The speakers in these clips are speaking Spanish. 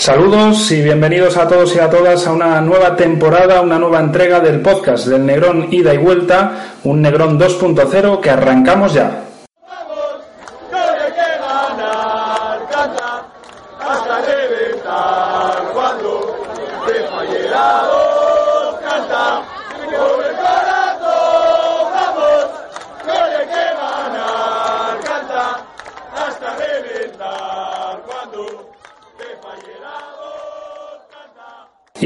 Saludos y bienvenidos a todos y a todas a una nueva temporada, una nueva entrega del podcast del Negrón Ida y Vuelta, un Negrón 2.0 que arrancamos ya.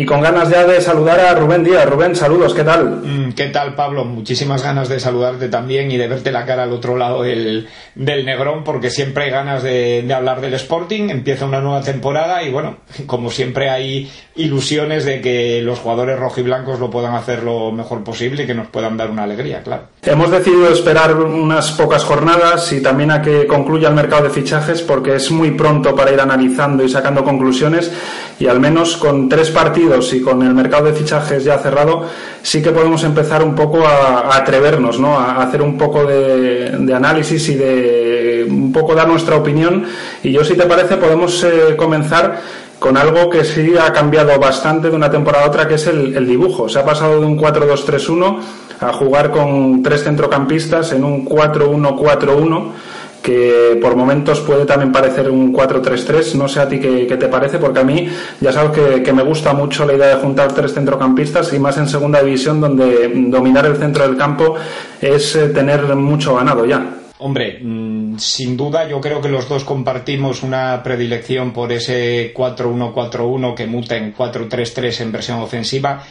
Y con ganas ya de saludar a Rubén Díaz. Rubén, saludos, ¿qué tal? Mm, ¿Qué tal, Pablo? Muchísimas ganas de saludarte también y de verte la cara al otro lado del, del Negrón, porque siempre hay ganas de, de, hablar del Sporting. Empieza una nueva temporada y, bueno, como siempre hay ilusiones de que los jugadores rojiblancos lo puedan hacer lo mejor posible y que nos puedan dar una alegría, claro. Hemos decidido esperar unas pocas jornadas y también a que concluya el mercado de fichajes, porque es muy pronto para ir analizando y sacando conclusiones y al menos con tres partidos y con el mercado de fichajes ya cerrado, sí que podemos empezar un poco a, atrevernos, ¿no? A hacer un poco de, análisis y de un poco dar nuestra opinión. Y yo, si te parece, podemos eh, comenzar con algo que sí ha cambiado bastante de una temporada a otra, que es el, el dibujo. Se ha pasado de un 4-2-3-1 a jugar con tres centrocampistas en un 4-1-4-1 que por momentos puede también parecer un 4-3-3. No sé a ti qué, te parece, porque a mí ya sabes que, me gusta mucho la idea de juntar tres centrocampistas y más en segunda división, donde dominar el centro del campo es eh, tener mucho ganado ya. Hombre, mmm, sin duda yo creo que los dos compartimos una predilección por ese 4-1-4-1 que muta en 4-3-3 en versión ofensiva.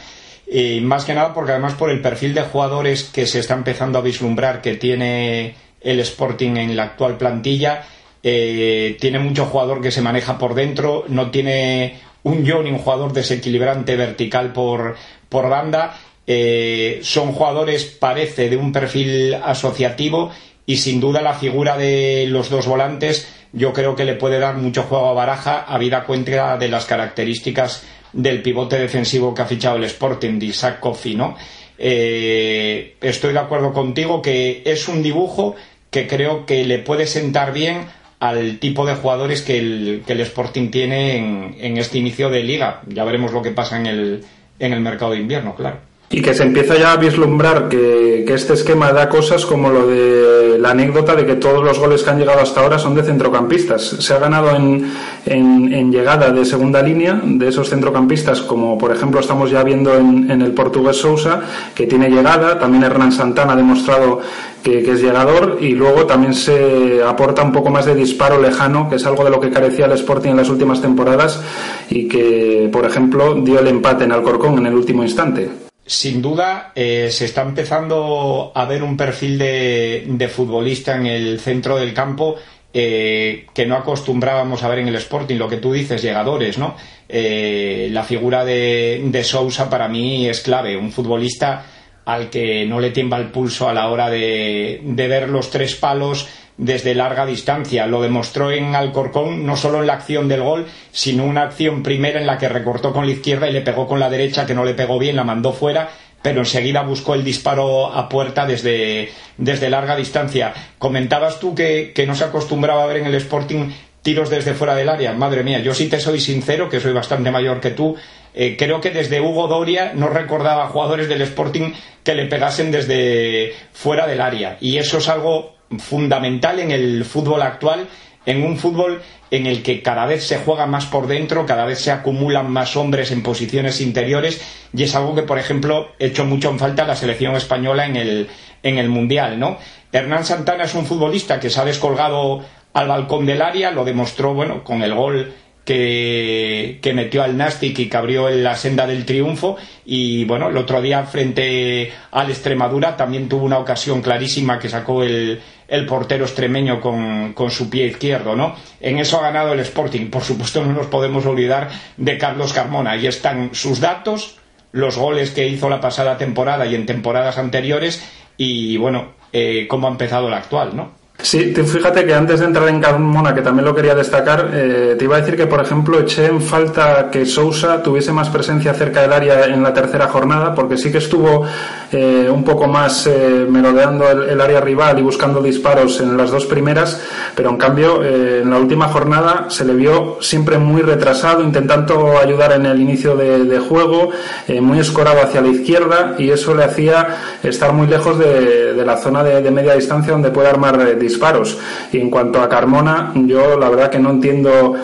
Y más que nada porque además por el perfil de jugadores que se está empezando a vislumbrar que tiene el Sporting en la actual plantilla. Eh, tiene mucho jugador que se maneja por dentro, no tiene un yo ni un jugador desequilibrante vertical por, por banda. Eh, son jugadores, parece, de un perfil asociativo y sin duda la figura de los dos volantes yo creo que le puede dar mucho juego a Baraja, habida cuenta de las características del pivote defensivo que ha fichado el Sporting, de Isaac Kofi, ¿no? Eh, estoy de acuerdo contigo que es un dibujo que creo que le puede sentar bien al tipo de jugadores que el, que el Sporting tiene en, en, este inicio de liga. Ya veremos lo que pasa en el, en el mercado de invierno, claro. Y que se empieza ya a vislumbrar que, este esquema da cosas como lo de la anécdota de que todos los goles que han llegado hasta ahora son de centrocampistas. Se ha ganado en, llegada de segunda línea de esos centrocampistas, como por ejemplo estamos ya viendo en, en el portugués Sousa, que tiene llegada. También Hernán Santana ha demostrado que, que, es llegador y luego también se aporta un poco más de disparo lejano, que es algo de lo que carecía el Sporting en las últimas temporadas y que, por ejemplo, dio el empate en Alcorcón en el último instante. Sin duda, eh, se está empezando a ver un perfil de, de futbolista en el centro del campo eh, que no acostumbrábamos a ver en el Sporting, lo que tú dices, llegadores, ¿no? Eh, la figura de, de Sousa para mí es clave, un futbolista al que no le tiembla el pulso a la hora de, de, ver los tres palos desde larga distancia. Lo demostró en Alcorcón, no solo en la acción del gol, sino una acción primera en la que recortó con la izquierda y le pegó con la derecha, que no le pegó bien, la mandó fuera, pero enseguida buscó el disparo a puerta desde, desde larga distancia. Comentabas tú que, que no se acostumbraba a ver en el Sporting tiros desde fuera del área. Madre mía, yo sí te soy sincero, que soy bastante mayor que tú. Eh, creo que desde Hugo Doria no recordaba a jugadores del Sporting que le pegasen desde fuera del área. Y eso es algo fundamental en el fútbol actual, en un fútbol en el que cada vez se juega más por dentro, cada vez se acumulan más hombres en posiciones interiores y es algo que, por ejemplo, he hecho mucho en falta la selección española en el, en el Mundial, ¿no? Hernán Santana es un futbolista que se ha descolgado al balcón del área, lo demostró, bueno, con el gol que, que, metió al Nastic y que abrió en la senda del triunfo y bueno, el otro día frente al Extremadura también tuvo una ocasión clarísima que sacó el, el portero extremeño con, con, su pie izquierdo, ¿no? En eso ha ganado el Sporting. Por supuesto no nos podemos olvidar de Carlos Carmona. Ahí están sus datos, los goles que hizo la pasada temporada y en temporadas anteriores y bueno, eh, cómo ha empezado la actual, ¿no? Sí, fíjate que antes de entrar en Carmona, que también lo quería destacar, eh, te iba a decir que, por ejemplo, eché en falta que Sousa tuviese más presencia cerca del área en la tercera jornada, porque sí que estuvo eh, un poco más eh, merodeando el, área rival y buscando disparos en las dos primeras, pero en cambio en la última jornada se le vio siempre muy retrasado, intentando ayudar en el inicio de, juego, muy escorado hacia la izquierda y eso le hacía estar muy lejos de, la zona de, de, media distancia donde puede armar disparos. Y en cuanto a Carmona, yo la verdad que no entiendo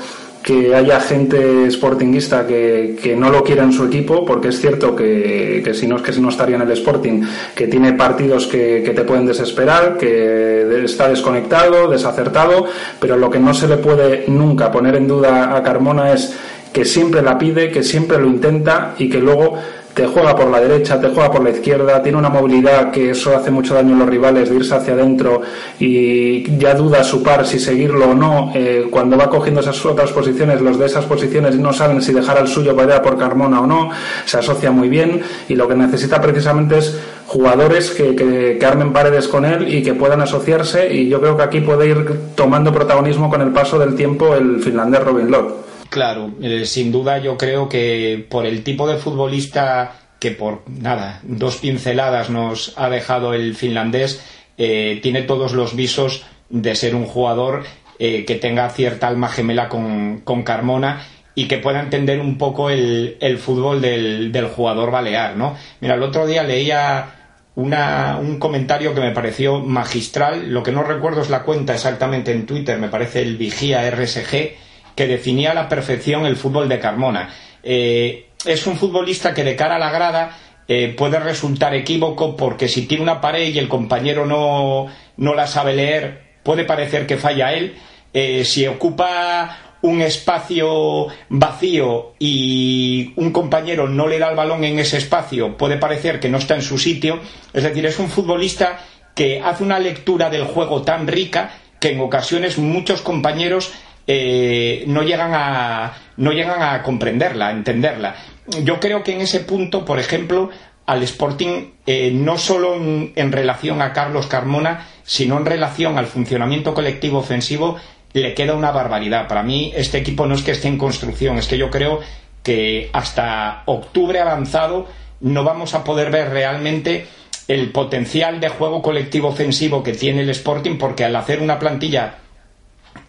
que haya gente sportinguista que, que, no lo quiera en su equipo, porque es cierto que, que si no es que si no estaría en el Sporting, que tiene partidos que, que, te pueden desesperar, que está desconectado, desacertado, pero lo que no se le puede nunca poner en duda a Carmona es que siempre la pide, que siempre lo intenta y que luego te juega por la derecha, te juega por la izquierda, tiene una movilidad que eso hace mucho daño a los rivales de irse hacia adentro y ya duda su par si seguirlo o no. Eh, cuando va cogiendo esas otras posiciones, los de esas posiciones no saben si dejar al suyo para ir por Carmona o no, se asocia muy bien y lo que necesita precisamente es jugadores que, que, armen paredes con él y que puedan asociarse y yo creo que aquí puede ir tomando protagonismo con el paso del tiempo el finlandés Robin Lott. Claro, eh, sin duda yo creo que por el tipo de futbolista que por nada, dos pinceladas nos ha dejado el finlandés, eh, tiene todos los visos de ser un jugador eh, que tenga cierta alma gemela con, Carmona y que pueda entender un poco el, fútbol del, del, jugador balear, ¿no? Mira, el otro día leía una, un comentario que me pareció magistral, lo que no recuerdo es la cuenta exactamente en Twitter, me parece el Vigía RSG, que definía a la perfección el fútbol de Carmona. Eh, es un futbolista que de cara a la grada eh, puede resultar equívoco porque si tiene una pared y el compañero no, no la sabe leer, puede parecer que falla él. Eh, si ocupa un espacio vacío y un compañero no le da el balón en ese espacio, puede parecer que no está en su sitio. Es decir, es un futbolista que hace una lectura del juego tan rica que en ocasiones muchos compañeros eh, no, llegan a, no llegan a comprenderla, a entenderla. Yo creo que en ese punto, por ejemplo, al Sporting, eh, no solo en, relación a Carlos Carmona, sino en relación al funcionamiento colectivo ofensivo, le queda una barbaridad. Para mí, este equipo no es que esté en construcción, es que yo creo que hasta octubre avanzado no vamos a poder ver realmente el potencial de juego colectivo ofensivo que tiene el Sporting, porque al hacer una plantilla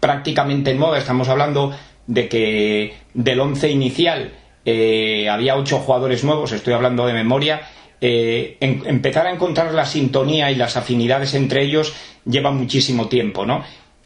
prácticamente en moda. Estamos hablando de que del once inicial eh, había ocho jugadores nuevos, estoy hablando de memoria. Eh, empezar a encontrar la sintonía y las afinidades entre ellos lleva muchísimo tiempo, ¿no?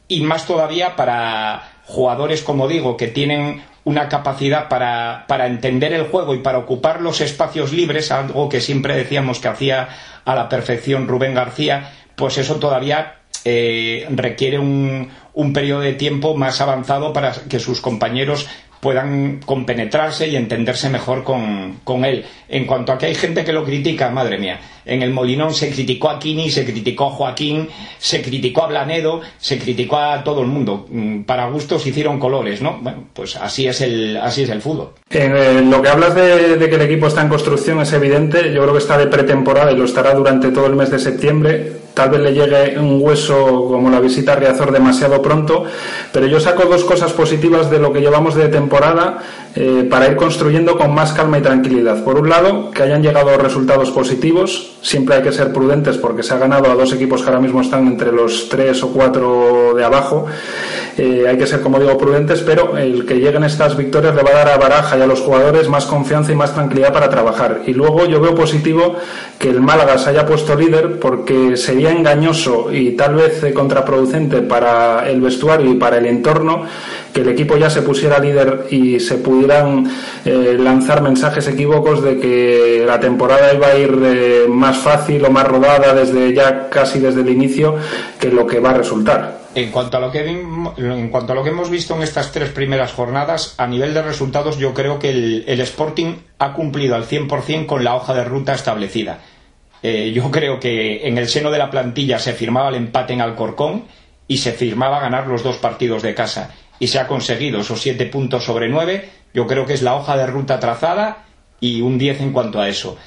Y más todavía para jugadores, como digo, que tienen una capacidad para, para, entender el juego y para ocupar los espacios libres, algo que siempre decíamos que hacía a la perfección Rubén García, pues eso todavía eh, requiere un, un periodo de tiempo más avanzado para que sus compañeros puedan compenetrarse y entenderse mejor con, con, él. En cuanto a que hay gente que lo critica, madre mía, en el Molinón se criticó a Kini, se criticó a Joaquín, se criticó a Blanedo, se criticó a todo el mundo. Mm, para gustos hicieron colores, ¿no? Bueno, pues así es el, así es el fútbol. En lo que hablas de, de que el equipo está en construcción es evidente, yo creo que está de pretemporada y lo estará durante todo el mes de septiembre tal vez le llegue un hueso como la visita a Riazor demasiado pronto, pero yo saco dos cosas positivas de lo que llevamos de temporada eh, para ir construyendo con más calma y tranquilidad. Por un lado, que hayan llegado resultados positivos, siempre hay que ser prudentes porque se ha ganado a dos equipos que ahora mismo están entre los tres o cuatro de abajo, eh, hay que ser, como digo, prudentes, pero el que lleguen estas victorias le va a dar a Baraja y a los jugadores más confianza y más tranquilidad para trabajar. Y luego yo veo positivo que el Málaga se haya puesto líder porque sería engañoso y tal vez eh, contraproducente para el vestuario y para el entorno que el equipo ya se pusiera líder y se pudieran eh, lanzar mensajes equívocos de que la temporada iba a ir eh, más fácil o más rodada desde ya casi desde el inicio que lo que va a resultar. En cuanto, a lo que, en cuanto a lo que hemos visto en estas tres primeras jornadas, a nivel de resultados, yo creo que el, Sporting ha cumplido al 100% con la hoja de ruta establecida eh, yo creo que en el seno de la plantilla se firmaba el empate en Alcorcón y se firmaba ganar los dos partidos de casa. Y se ha conseguido esos siete puntos sobre nueve. Yo creo que es la hoja de ruta trazada y un diez en cuanto a eso.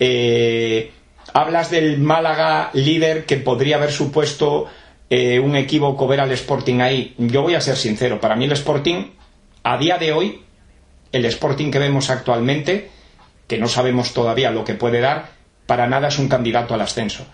Eh, hablas del Málaga líder que podría haber supuesto eh, un equívoco ver al Sporting ahí. Yo voy a ser sincero, para mí el Sporting, a día de hoy, el Sporting que vemos actualmente, que no sabemos todavía lo que puede dar, para nada es un candidato al ascenso.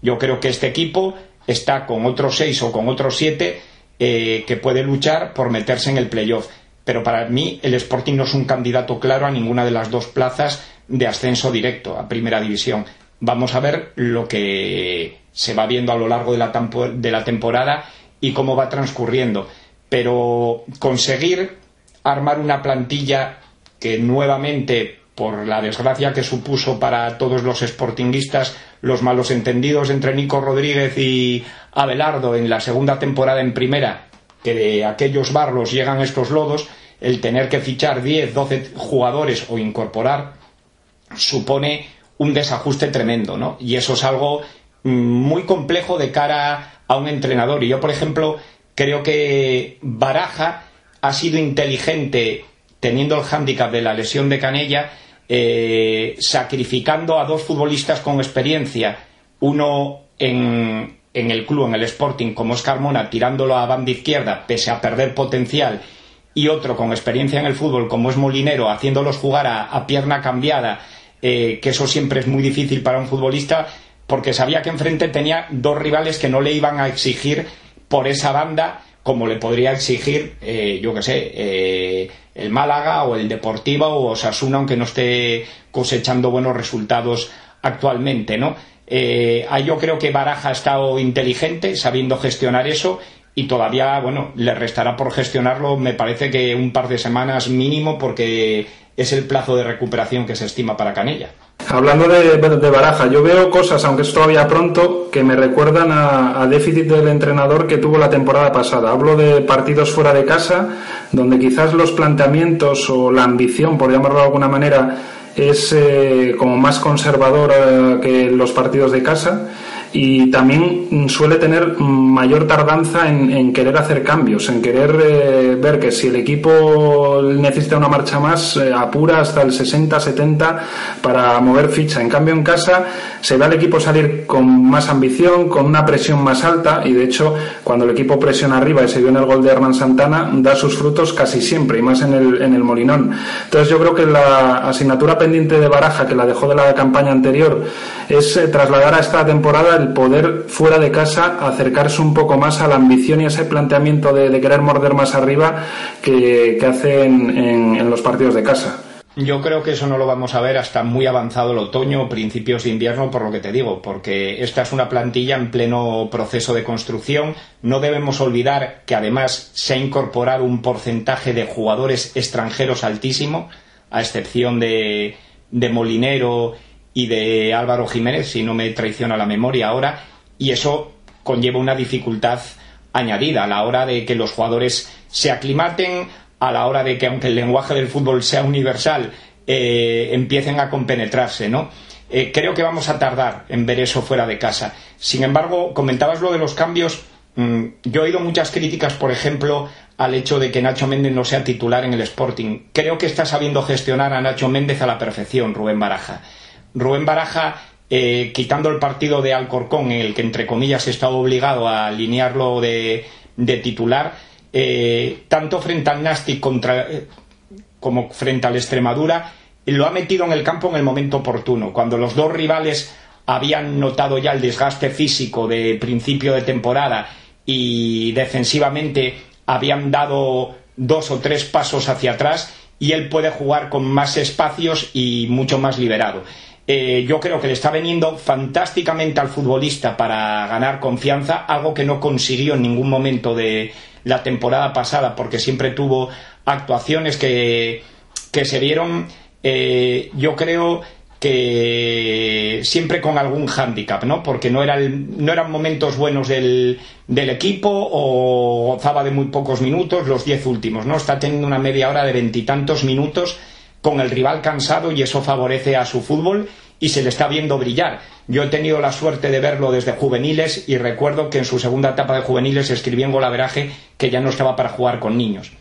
Yo creo que este equipo está con otros seis o con otros siete eh, que puede luchar por meterse en el playoff. Pero para mí el Sporting no es un candidato claro a ninguna de las dos plazas de ascenso directo a Primera División. Vamos a ver lo que se va viendo a lo largo de la, de la temporada y cómo va transcurriendo. Pero conseguir armar una plantilla que nuevamente, por la desgracia que supuso para todos los sportinguistas, los malos entendidos entre Nico Rodríguez y Abelardo en la segunda temporada en primera, que de aquellos barros llegan estos lodos, el tener que fichar 10, 12 jugadores o incorporar supone un desajuste tremendo, ¿no? Y eso es algo mm, muy complejo de cara a un entrenador. Y yo, por ejemplo, creo que Baraja ha sido inteligente teniendo el hándicap de la lesión de Canella, eh, sacrificando a dos futbolistas con experiencia, uno en, en, el club, en el Sporting, como es Carmona, tirándolo a banda izquierda, pese a perder potencial, y otro con experiencia en el fútbol, como es Molinero, haciéndolos jugar a pierna cambiada eh, que eso siempre es muy difícil para un futbolista, porque sabía que enfrente tenía dos rivales que no le iban a exigir por esa banda como le podría exigir, eh, yo qué sé, eh, el Málaga o el Deportivo o Osasuna, aunque no esté cosechando buenos resultados actualmente, ¿no? yo creo que Baraja ha estado inteligente, sabiendo gestionar eso, y todavía, bueno, le restará por gestionarlo, me parece que un par de semanas mínimo, porque es el plazo de recuperación que se estima para Canella. Hablando de, Baraja, yo veo cosas, aunque es todavía pronto, que me recuerdan a, déficit del entrenador que tuvo la temporada pasada. Hablo de partidos fuera de casa, donde quizás los planteamientos o la ambición, por llamarlo de alguna manera, es eh, como más conservadora que los partidos de casa y también suele tener mayor tardanza en, querer hacer cambios, en querer eh, ver que si el equipo necesita una marcha más, eh, apura hasta el 60-70 para mover ficha. En cambio, en casa se ve al equipo salir con más ambición, con una presión más alta y de hecho, cuando el equipo presiona arriba y se vio en el gol de Hernán Santana, da sus frutos casi siempre y más en el, en el Molinón. Entonces, yo creo que la asignatura pendiente de Baraja, que la dejó de la campaña anterior, es eh, trasladar a esta temporada poder fuera de casa acercarse un poco más a la ambición y a ese planteamiento de, querer morder más arriba que, hacen en, los partidos de casa. Yo creo que eso no lo vamos a ver hasta muy avanzado el otoño o principios de invierno, por lo que te digo, porque esta es una plantilla en pleno proceso de construcción. No debemos olvidar que además se ha incorporado un porcentaje de jugadores extranjeros altísimo, a excepción de, de Molinero y de Álvaro Jiménez, si no me traiciona la memoria ahora, y eso conlleva una dificultad añadida a la hora de que los jugadores se aclimaten, a la hora de que, aunque el lenguaje del fútbol sea universal, eh, empiecen a compenetrarse, ¿no? Eh, creo que vamos a tardar en ver eso fuera de casa. Sin embargo, comentabas lo de los cambios. Mm, yo he oído muchas críticas, por ejemplo, al hecho de que Nacho Méndez no sea titular en el Sporting. Creo que está sabiendo gestionar a Nacho Méndez a la perfección, Rubén Baraja. Rubén Baraja, eh, quitando el partido de Alcorcón, en el que entre comillas estaba obligado a alinearlo de, titular, eh, tanto frente al Nastic eh, como frente al Extremadura, lo ha metido en el campo en el momento oportuno, cuando los dos rivales habían notado ya el desgaste físico de principio de temporada y defensivamente habían dado dos o tres pasos hacia atrás y él puede jugar con más espacios y mucho más liberado. Eh, yo creo que le está veniendo fantásticamente al futbolista para ganar confianza, algo que no consiguió en ningún momento de la temporada pasada, porque siempre tuvo actuaciones que, se vieron, eh, yo creo que siempre con algún hándicap, ¿no? Porque no, era no eran momentos buenos del, del, equipo o gozaba de muy pocos minutos, los diez últimos, ¿no? Está teniendo una media hora de veintitantos minutos con el rival cansado y eso favorece a su fútbol y se le está viendo brillar. Yo he tenido la suerte de verlo desde juveniles y recuerdo que en su segunda etapa de juveniles escribió en Golaveraje que ya no estaba para jugar con niños.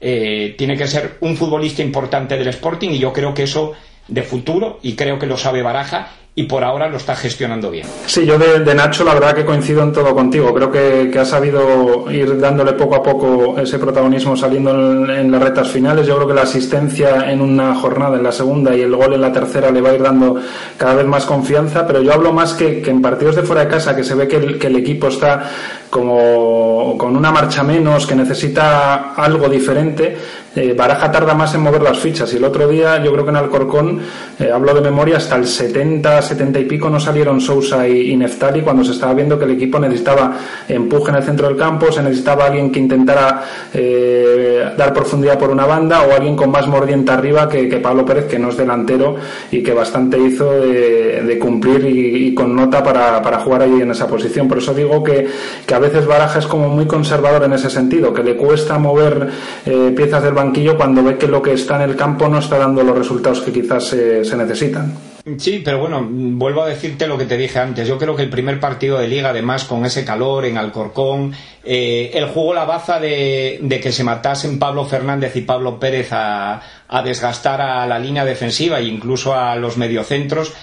Eh, tiene que ser un futbolista importante del Sporting y yo creo que eso de futuro, y creo que lo sabe Baraja, y por ahora lo está gestionando bien. Sí, yo de, Nacho la verdad que coincido en todo contigo. Creo que, ha sabido ir dándole poco a poco ese protagonismo saliendo en, las retas finales. Yo creo que la asistencia en una jornada, en la segunda, y el gol en la tercera le va a ir dando cada vez más confianza. Pero yo hablo más que, en partidos de fuera de casa, que se ve que el, que el equipo está como con una marcha menos, que necesita algo diferente eh, Baraja tarda más en mover las fichas. Y el otro día, yo creo que en Alcorcón, eh, hablo de memoria, hasta el 70, 70 y pico no salieron Sousa y, Neftali cuando se estaba viendo que el equipo necesitaba empuje en el centro del campo, se necesitaba alguien que intentara eh, dar profundidad por una banda o alguien con más mordiente arriba que, Pablo Pérez, que no es delantero y que bastante hizo de, cumplir y, con nota para, para, jugar ahí en esa posición. Por eso digo que, que, a veces Baraja es como muy conservador en ese sentido, que le cuesta mover piezas del banquillo cuando ve que lo que está en el campo no está dando los resultados que quizás se, necesitan. Sí, pero bueno, vuelvo a decirte lo que te dije antes. Yo creo que el primer partido de liga, además, con ese calor en Alcorcón, eh, el juego la baza de, que se matasen Pablo Fernández y Pablo Pérez a, desgastar a la línea defensiva e incluso a los mediocentros,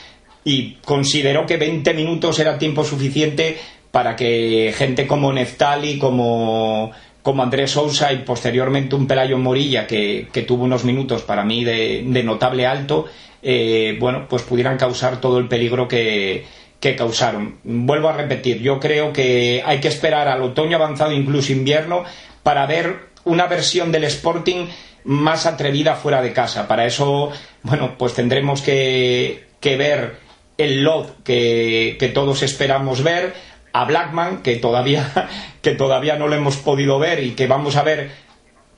y consideró que 20 minutos era tiempo suficiente para que gente como Neftali, como como Andrés Sousa y posteriormente un Pelayo Morilla que, tuvo unos minutos para mí de, notable alto, eh, bueno, pues pudieran causar todo el peligro que, causaron. Vuelvo a repetir, yo creo que hay que esperar al otoño avanzado, incluso invierno, para ver una versión del Sporting más atrevida fuera de casa. Para eso, bueno, pues tendremos que, ver el lot que, que todos esperamos ver a Blackman, que todavía, que todavía no lo hemos podido ver y que vamos a ver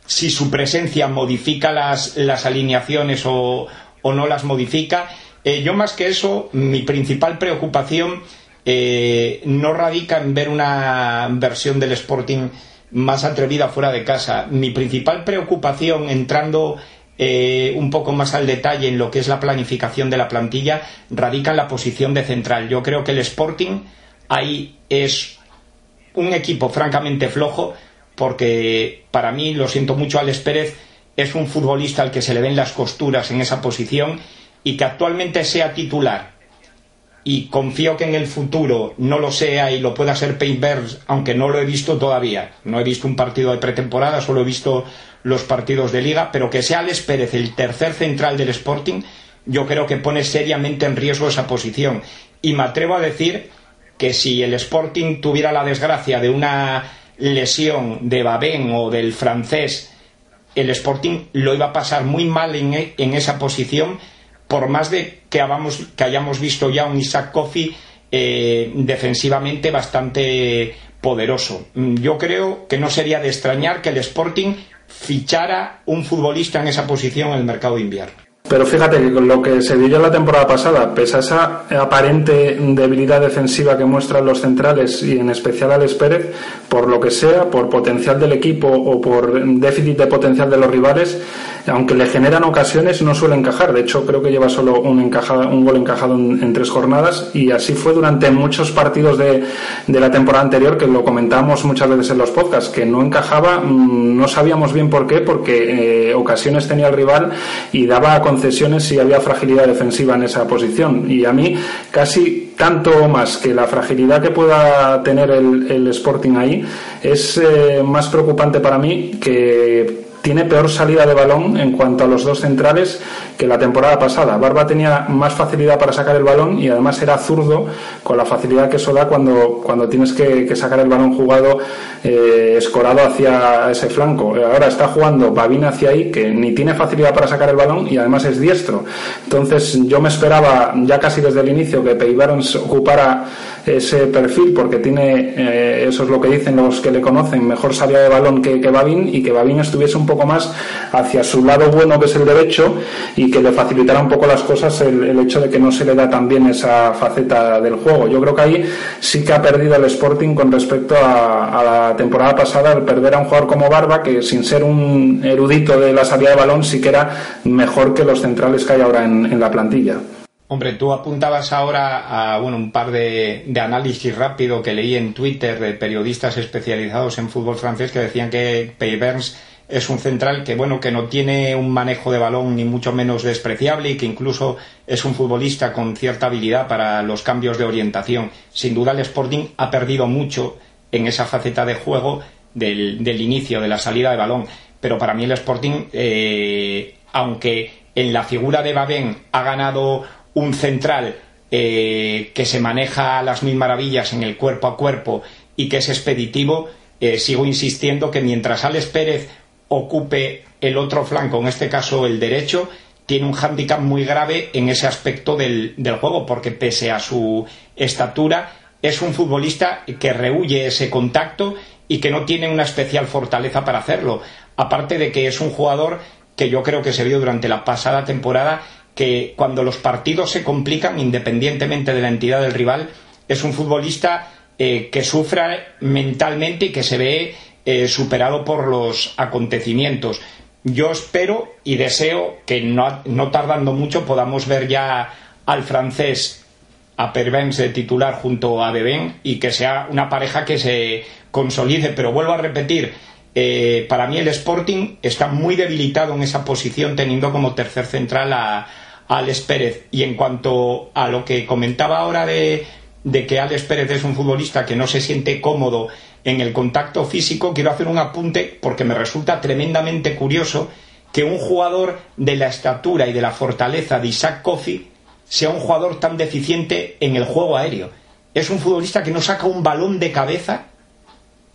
si su presencia modifica las, las alineaciones o, no las modifica. Eh, yo más que eso, mi principal preocupación eh, no radica en ver una versión del Sporting más atrevida fuera de casa. Mi principal preocupación, entrando eh, un poco más al detalle en lo que es la planificación de la plantilla, radica en la posición de central. Yo creo que el Sporting ahí es un equipo francamente flojo porque para mí, lo siento mucho, Alex Pérez es un futbolista al que se le ven las costuras en esa posición y que actualmente sea titular y confío que en el futuro no lo sea y lo pueda ser Paintverse, aunque no lo he visto todavía. No he visto un partido de pretemporada, solo he visto los partidos de liga, pero que sea Alex Pérez el tercer central del Sporting, yo creo que pone seriamente en riesgo esa posición. Y me atrevo a decir que si el Sporting tuviera la desgracia de una lesión de Babén o del francés, el Sporting lo iba a pasar muy mal en, e, esa posición, por más de que, hayamos, visto ya un Isaac Kofi eh, defensivamente bastante poderoso. Yo creo que no sería de extrañar que el Sporting fichara un futbolista en esa posición en el mercado de invierno. Pero fíjate que con lo que se vio la temporada pasada, pese a esa aparente debilidad defensiva que muestran los centrales y en especial Alex Pérez, por lo que sea, por potencial del equipo o por déficit de potencial de los rivales, aunque le generan ocasiones, no suele encajar. De hecho, creo que lleva solo un, encajado, un gol encajado en, tres jornadas y así fue durante muchos partidos de, la temporada anterior, que lo comentamos muchas veces en los podcasts, que no encajaba, mm, no sabíamos bien por qué, porque eh, ocasiones tenía el rival y daba concesiones si había fragilidad defensiva en esa posición. Y a mí casi tanto más que la fragilidad que pueda tener el, Sporting ahí es eh, más preocupante para mí que tiene peor salida de balón en cuanto a los dos centrales que la temporada pasada. Barba tenía más facilidad para sacar el balón y además era zurdo con la facilidad que eso da cuando, cuando tienes que, sacar el balón jugado eh, escorado hacia ese flanco. Ahora está jugando Babín hacia ahí que ni tiene facilidad para sacar el balón y además es diestro. Entonces yo me esperaba ya casi desde el inicio que Peibarons ocupara ese perfil porque tiene, eh, eso es lo que dicen los que le conocen, mejor salida de balón que, que Babín y que Babín estuviese un poco más hacia su lado bueno que es el derecho y que le facilitara un poco las cosas el, hecho de que no se le da tan bien esa faceta del juego. Yo creo que ahí sí que ha perdido el Sporting con respecto a, la temporada pasada al perder a un jugador como Barba que sin ser un erudito de la salida de balón sí que era mejor que los centrales que hay ahora en la plantilla. Hombre, tú apuntabas ahora a bueno, un par de, análisis rápido que leí en Twitter de periodistas especializados en fútbol francés que decían que Pey es un central que bueno que no tiene un manejo de balón ni mucho menos despreciable y que incluso es un futbolista con cierta habilidad para los cambios de orientación. Sin duda el Sporting ha perdido mucho en esa faceta de juego del, inicio, de la salida de balón. Pero para mí el Sporting, eh, aunque en la figura de Babén ha ganado un central eh, que se maneja a las mil maravillas en el cuerpo a cuerpo y que es expeditivo, eh, sigo insistiendo que mientras Alex Pérez ocupe el otro flanco, en este caso el derecho, tiene un hándicap muy grave en ese aspecto del, juego, porque pese a su estatura, es un futbolista que rehuye ese contacto y que no tiene una especial fortaleza para hacerlo. Aparte de que es un jugador que yo creo que se vio durante la pasada temporada que cuando los partidos se complican, independientemente de la entidad del rival, es un futbolista eh, que sufra mentalmente y que se ve eh, superado por los acontecimientos. Yo espero y deseo que no, no tardando mucho podamos ver ya al francés a Pervens de titular junto a Deben y que sea una pareja que se consolide. Pero vuelvo a repetir, eh, para mí el Sporting está muy debilitado en esa posición teniendo como tercer central a Alex Pérez. Y en cuanto a lo que comentaba ahora de, que Alex Pérez es un futbolista que no se siente cómodo en el contacto físico, quiero hacer un apunte porque me resulta tremendamente curioso que un jugador de la estatura y de la fortaleza de Isaac Kofi sea un jugador tan deficiente en el juego aéreo. Es un futbolista que no saca un balón de cabeza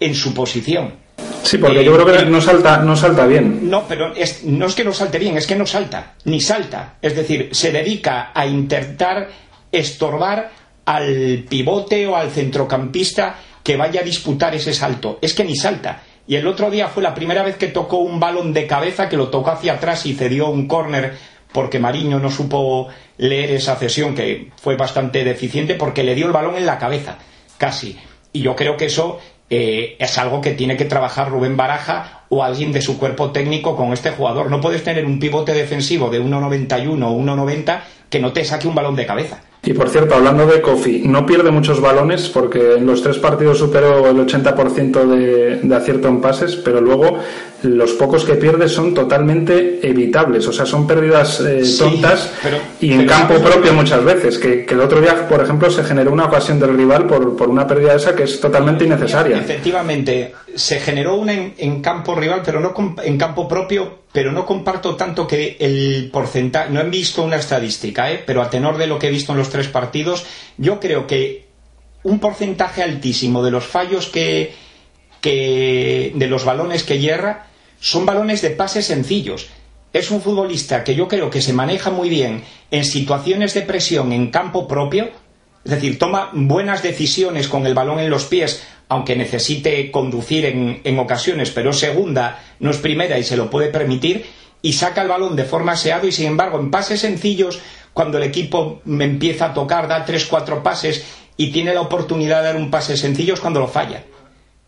en su posición. Sí, porque yo creo que no salta, no salta bien. No, pero no es que no salte bien, es que no salta, ni salta. Es decir, se dedica a intentar estorbar al pivote o al centrocampista que vaya a disputar ese salto. Es que ni salta. Y el otro día fue la primera vez que tocó un balón de cabeza, que lo tocó hacia atrás y cedió un córner porque Mariño no supo leer esa cesión, que fue bastante deficiente, porque le dio el balón en la cabeza, casi. Y yo creo que eso eh, es algo que tiene que trabajar Rubén Baraja o alguien de su cuerpo técnico con este jugador. No puedes tener un pivote defensivo de 1,91 o 1,90 que no te saque un balón de cabeza. Y por cierto, hablando de Kofi, no pierde muchos balones porque en los tres partidos superó el 80% de, de acierto en pases, pero luego los pocos que pierde son totalmente evitables, o sea, son pérdidas eh, tontas y en campo propio muchas veces. Que, el otro día, por ejemplo, se generó una ocasión del rival por, por una pérdida esa que es totalmente innecesaria. Efectivamente, se generó una en, campo rival, pero no en campo propio, pero no comparto tanto que el porcentaje. No he visto una estadística, ¿eh? pero a tenor de lo que he visto en los tres partidos, yo creo que un porcentaje altísimo de los fallos que, que de los balones que hierra son balones de pases sencillos. Es un futbolista que yo creo que se maneja muy bien en situaciones de presión en campo propio, es decir, toma buenas decisiones con el balón en los pies, aunque necesite conducir en, en ocasiones, pero es segunda, no es primera y se lo puede permitir, y saca el balón de forma aseado y sin embargo en pases sencillos cuando el equipo empieza a tocar, da tres, cuatro pases y tiene la oportunidad de dar un pase sencillo es cuando lo falla.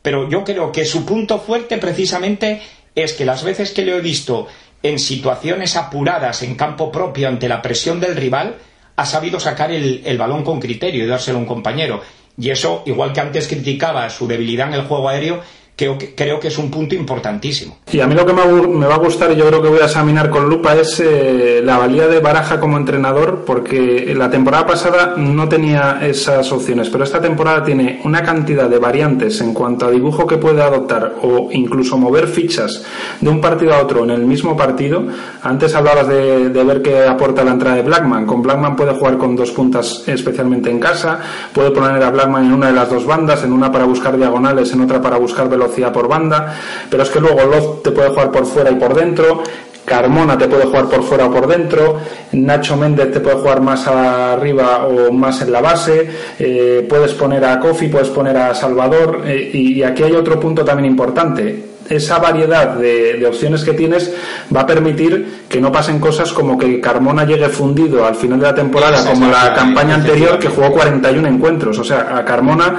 Pero yo creo que su punto fuerte precisamente es que las veces que lo he visto en situaciones apuradas en campo propio ante la presión del rival, ha sabido sacar el, el balón con criterio y dárselo a un compañero. Y eso, igual que antes criticaba su debilidad en el juego aéreo, creo que, creo que es un punto importantísimo. Y a mí lo que me va a gustar y yo creo que voy a examinar con lupa es eh, la valía de Baraja como entrenador, porque la temporada pasada no tenía esas opciones, pero esta temporada tiene una cantidad de variantes en cuanto a dibujo que puede adoptar o incluso mover fichas de un partido a otro en el mismo partido. Antes hablabas de, ver qué aporta la entrada de Blackman. Con Blackman puede jugar con dos puntas especialmente en casa, puede poner a Blackman en una de las dos bandas, en una para buscar diagonales, en otra para buscar velocidad velocidad por banda, pero es que luego Loz te puede jugar por fuera y por dentro, Carmona te puede jugar por fuera o por dentro, Nacho Méndez te puede jugar más arriba o más en la base, eh, puedes poner a Kofi, puedes poner a Salvador, eh, y aquí hay otro punto también importante esa variedad de, opciones que tienes va a permitir que no pasen cosas como que Carmona llegue fundido al final de la temporada, como la campaña anterior que jugó 41 encuentros. O sea, a Carmona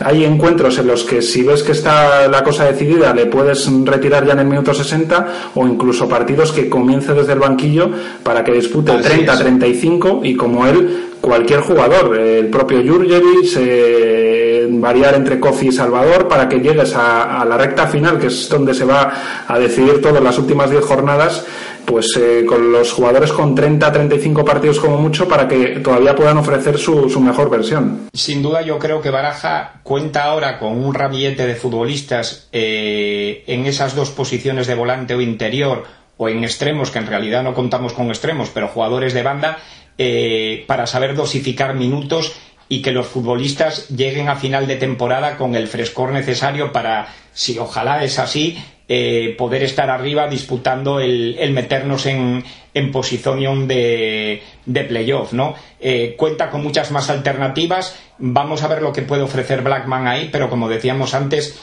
hay encuentros en los que si ves que está la cosa decidida le puedes retirar ya en el minuto 60 o incluso partidos que comience desde el banquillo para que dispute 30-35 y como él cualquier jugador, el propio Jurjevic, eh, variar entre Kofi y Salvador para que llegues a, la recta final, que es donde se va a decidir todo las últimas 10 jornadas, pues eh, con los jugadores con 30, 35 partidos como mucho para que todavía puedan ofrecer su, su, mejor versión. Sin duda yo creo que Baraja cuenta ahora con un ramillete de futbolistas eh, en esas dos posiciones de volante o interior o en extremos, que en realidad no contamos con extremos, pero jugadores de banda, eh, para saber dosificar minutos y que los futbolistas lleguen a final de temporada con el frescor necesario para, si ojalá es así, eh, poder estar arriba disputando el, meternos en, en posición de, de playoff, ¿no? Eh, cuenta con muchas más alternativas. Vamos a ver lo que puede ofrecer Blackman ahí, pero como decíamos antes,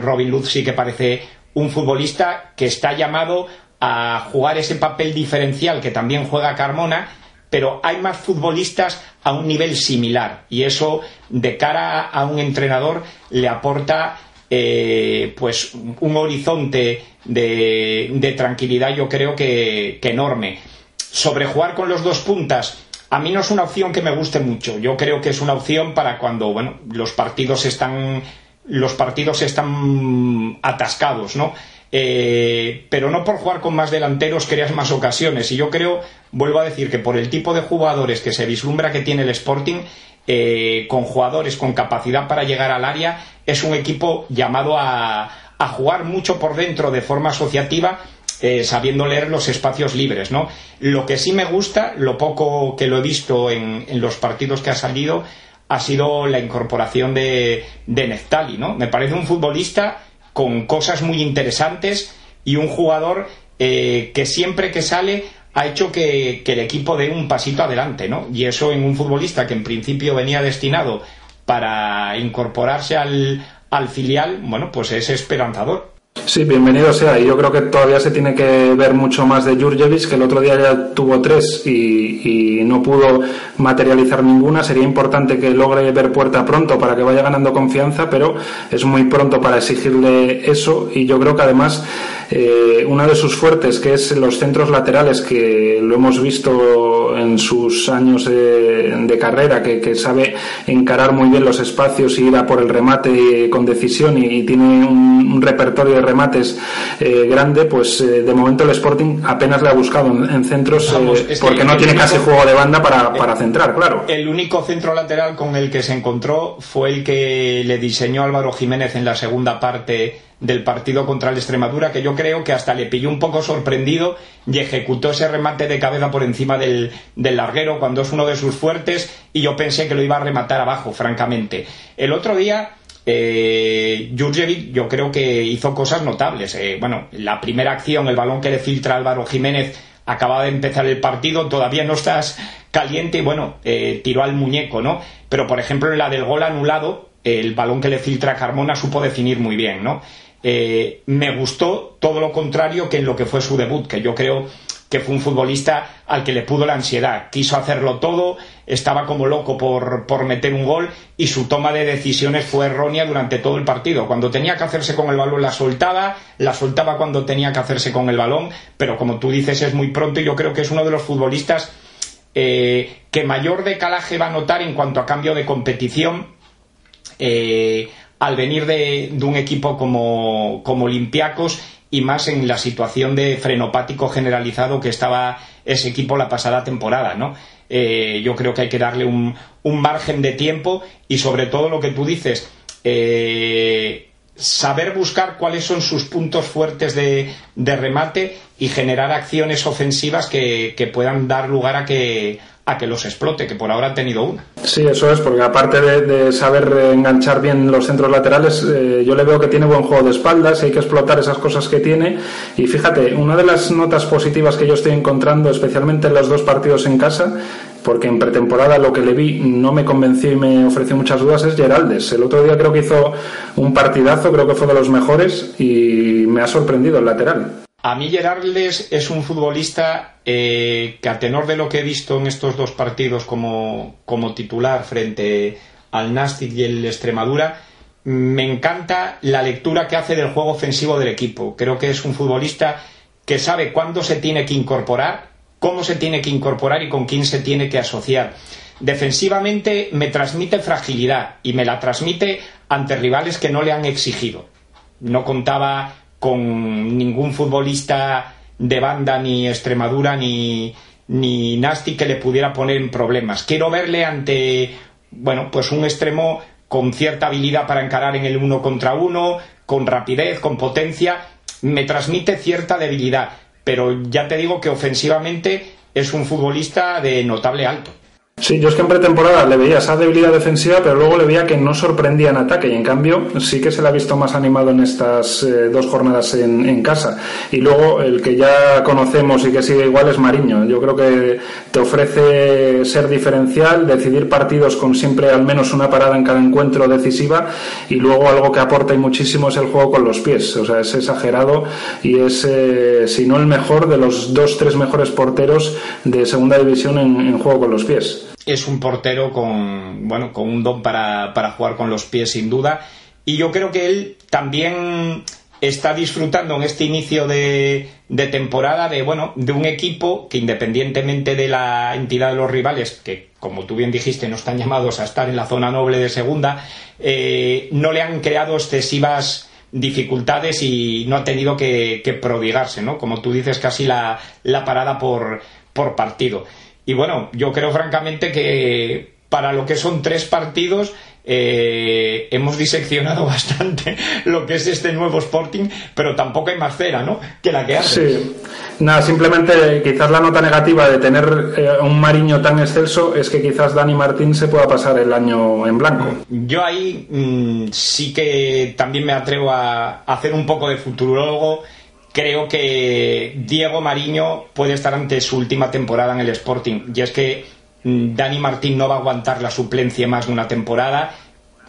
Robin Luz sí que parece un futbolista que está llamado a jugar ese papel diferencial que también juega Carmona, pero hay más futbolistas a un nivel similar y eso de cara a un entrenador le aporta eh, pues un horizonte de, tranquilidad yo creo que, enorme. Sobre jugar con los dos puntas, a mí no es una opción que me guste mucho. Yo creo que es una opción para cuando bueno, los partidos están los partidos están atascados, ¿no? Eh, pero no por jugar con más delanteros creas más ocasiones. Y yo creo, vuelvo a decir, que por el tipo de jugadores que se vislumbra que tiene el Sporting, eh, con jugadores con capacidad para llegar al área, es un equipo llamado a, jugar mucho por dentro de forma asociativa. Eh, sabiendo leer los espacios libres, ¿no? Lo que sí me gusta, lo poco que lo he visto en, los partidos que ha salido, ha sido la incorporación de, de Neftali, ¿no? Me parece un futbolista con cosas muy interesantes y un jugador eh, que siempre que sale ha hecho que, el equipo dé un pasito adelante, ¿no? Y eso en un futbolista que en principio venía destinado para incorporarse al, al filial, bueno, pues es esperanzador. Sí, bienvenido sea. Y yo creo que todavía se tiene que ver mucho más de Jurjevic, que el otro día ya tuvo tres y, no pudo materializar ninguna. Sería importante que logre ver puerta pronto para que vaya ganando confianza, pero es muy pronto para exigirle eso. Y yo creo que además eh, una de sus fuertes, que es los centros laterales, que lo hemos visto en sus años de, carrera, que, sabe encarar muy bien los espacios y ir a por el remate con decisión y, tiene un, repertorio de remates eh, grande, pues eh, de momento el Sporting apenas le ha buscado en, centros porque no tiene casi juego de banda para, para centrar, claro. El único centro lateral con el que se encontró fue el que le diseñó Álvaro Jiménez en la segunda parte del partido contra el Extremadura, que yo creo que hasta le pilló un poco sorprendido y ejecutó ese remate de cabeza por encima del, larguero cuando es uno de sus fuertes y yo pensé que lo iba a rematar abajo, francamente. El otro día eh, Jurjevic yo creo que hizo cosas notables. Eh, bueno, la primera acción, el balón que le filtra Álvaro Jiménez, acaba de empezar el partido, todavía no estás caliente y bueno, eh, tiró al muñeco, ¿no? Pero por ejemplo en la del gol anulado, el balón que le filtra Carmona supo definir muy bien, ¿no? Eh, me gustó todo lo contrario que en lo que fue su debut, que yo creo que fue un futbolista al que le pudo la ansiedad. Quiso hacerlo todo, estaba como loco por, por, meter un gol y su toma de decisiones fue errónea durante todo el partido. Cuando tenía que hacerse con el balón la soltaba, la soltaba cuando tenía que hacerse con el balón, pero como tú dices es muy pronto y yo creo que es uno de los futbolistas eh, que mayor decalaje va a notar en cuanto a cambio de competición. Eh, al venir de, un equipo como, como Olympiacos y más en la situación de frenopático generalizado que estaba ese equipo la pasada temporada, ¿no? Eh, yo creo que hay que darle un, un, margen de tiempo y sobre todo lo que tú dices, eh, saber buscar cuáles son sus puntos fuertes de, de remate y generar acciones ofensivas que, que puedan dar lugar a que, a que los explote, que por ahora ha tenido uno. Sí, eso es, porque aparte de, saber enganchar bien los centros laterales, eh, yo le veo que tiene buen juego de espaldas, hay que explotar esas cosas que tiene. Y fíjate, una de las notas positivas que yo estoy encontrando, especialmente en los dos partidos en casa, porque en pretemporada lo que le vi no me convenció y me ofreció muchas dudas, es Geraldes. El otro día creo que hizo un partidazo, creo que fue de los mejores y me ha sorprendido el lateral. A mí Gerardes es un futbolista eh, que a tenor de lo que he visto en estos dos partidos como, titular frente al Nastic y el Extremadura, me encanta la lectura que hace del juego ofensivo del equipo. Creo que es un futbolista que sabe cuándo se tiene que incorporar, cómo se tiene que incorporar y con quién se tiene que asociar. Defensivamente me transmite fragilidad y me la transmite ante rivales que no le han exigido. No contaba con ningún futbolista de banda ni Extremadura ni, ni Nasti que le pudiera poner en problemas. Quiero verle ante, bueno, pues un extremo con cierta habilidad para encarar en el uno contra uno, con rapidez, con potencia, me transmite cierta debilidad, pero ya te digo que ofensivamente es un futbolista de notable alto. Sí, yo es que en pretemporada le veía esa debilidad defensiva, pero luego le veía que no sorprendía en ataque y en cambio sí que se le ha visto más animado en estas eh, dos jornadas en, casa. Y luego el que ya conocemos y que sigue igual es Mariño. Yo creo que te ofrece ser diferencial, decidir partidos con siempre al menos una parada en cada encuentro decisiva y luego algo que aporta y muchísimo es el juego con los pies. O sea, es exagerado y es, eh, si no el mejor, de los dos, tres mejores porteros de segunda división en juego con los pies es un portero con, bueno, con un don para, jugar con los pies sin duda. Y yo creo que él también está disfrutando en este inicio de, temporada de bueno de un equipo que independientemente de la entidad de los rivales que como tú bien dijiste no están llamados a estar en la zona noble de segunda eh, no le han creado excesivas dificultades y no ha tenido que, prodigarse no como tú dices casi la, la parada por, por partido y bueno, yo creo francamente que para lo que son tres partidos eh, hemos diseccionado bastante lo que es este nuevo Sporting, pero tampoco hay más cera, ¿no? Que la que hace. Sí. Nada, simplemente quizás la nota negativa de tener eh, un Mariño tan excelso es que quizás Dani Martín se pueda pasar el año en blanco. Yo ahí mm, sí que también me atrevo a hacer un poco de futurólogo creo que Diego Mariño puede estar ante su última temporada en el Sporting. Y es que mm, Dani Martín no va a aguantar la suplencia más de una temporada.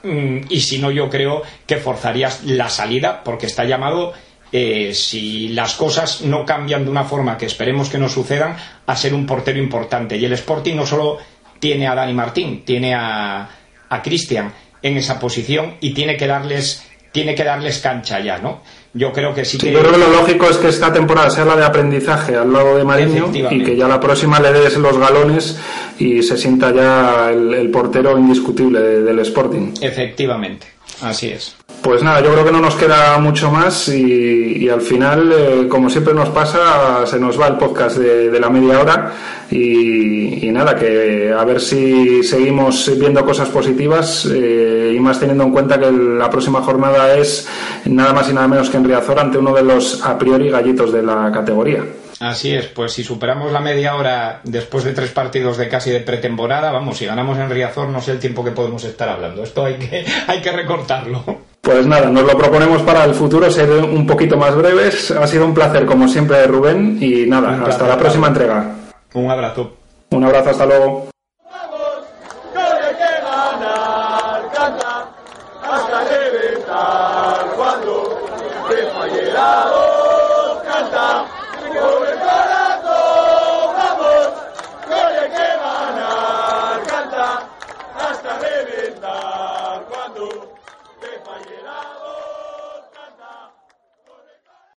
Mm, y si no, yo creo que forzaría la salida porque está llamado. Eh, si las cosas no cambian de una forma que esperemos que no sucedan, a ser un portero importante. Y el Sporting no solo tiene a Dani Martín, tiene a, a Cristian en esa posición y tiene que darles, tiene que darles cancha ya, ¿no? Yo creo que sí, que... Yo creo que lo lógico es que esta temporada sea la de aprendizaje al lado de Mariño y que ya la próxima le des los galones y se sienta ya el, portero indiscutible del Sporting. Efectivamente, así es. Pues nada, yo creo que no nos queda mucho más y, al final, eh, como siempre nos pasa, se nos va el podcast de, la media hora y, nada, que a ver si seguimos viendo cosas positivas eh, y más teniendo en cuenta que la próxima jornada es nada más y nada menos que en Riazor ante uno de los a priori gallitos de la categoría. Así es, pues si superamos la media hora después de tres partidos de casi de pretemporada, vamos, si ganamos en Riazor no sé el tiempo que podemos estar hablando. Esto hay que, hay que recortarlo. Pues nada, nos lo proponemos para el futuro, ser un poquito más breves. Ha sido un placer, como siempre, Rubén, y nada, hasta la próxima entrega. Un abrazo. Un abrazo, hasta luego.